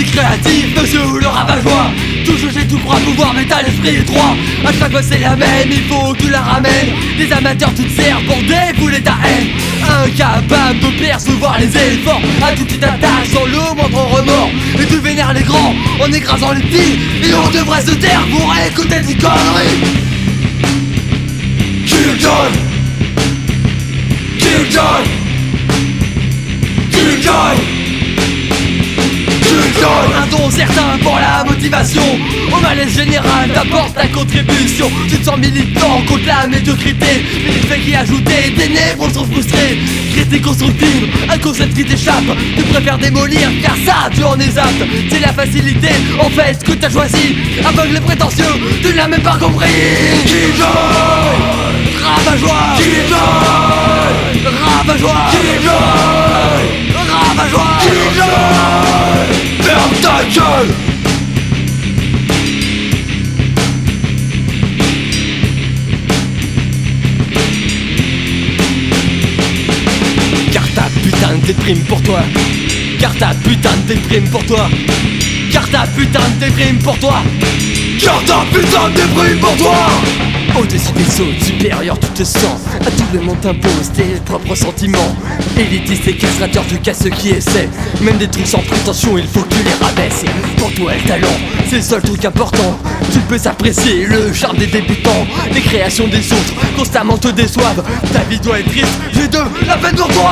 Musique créative, le rabat-joie. Tout juger, tout pouvoir, mais t'as l'esprit étroit. À chaque fois c'est la même, il faut que tu la ramènes. Des amateurs toutes serres pour débouler ta haine. Incapable de percevoir les efforts. À tout tu t'attaches sans le moindre remords. Et tu vénères les grands en écrasant les petits. Et on devrait se taire pour écouter des conneries. Kill Pour la motivation. Au malaise général t'apporte ta contribution. Tu te sens militant contre la médiocrité. Mais les faits qui ajoutés, des névrons sont frustrés Critique constructive, un concept qui t'échappe Tu préfères démolir car ça tu en es apte. C'est la facilité en fait que t'as choisi. Aveugle et prétentieux, tu ne l'as même pas compris putain de déprime pour toi. Car ta putain de déprime pour toi Car ta putain de déprime pour toi. Car ta putain de déprime pour toi. Au-dessus des autres, supérieur tu te sens À tout le monde t'impose tes propres sentiments. Élitiste et castrateur, tu casses ceux qui essaient Même des trucs sans prétention, il faut que tu les rabaisses. Pour toi le talent, c'est le seul truc important. Tu peux s'apprécier le charme des débutants. Les créations des autres, constamment te déçoivent. Ta vie doit être triste, j'ai de la peine pour toi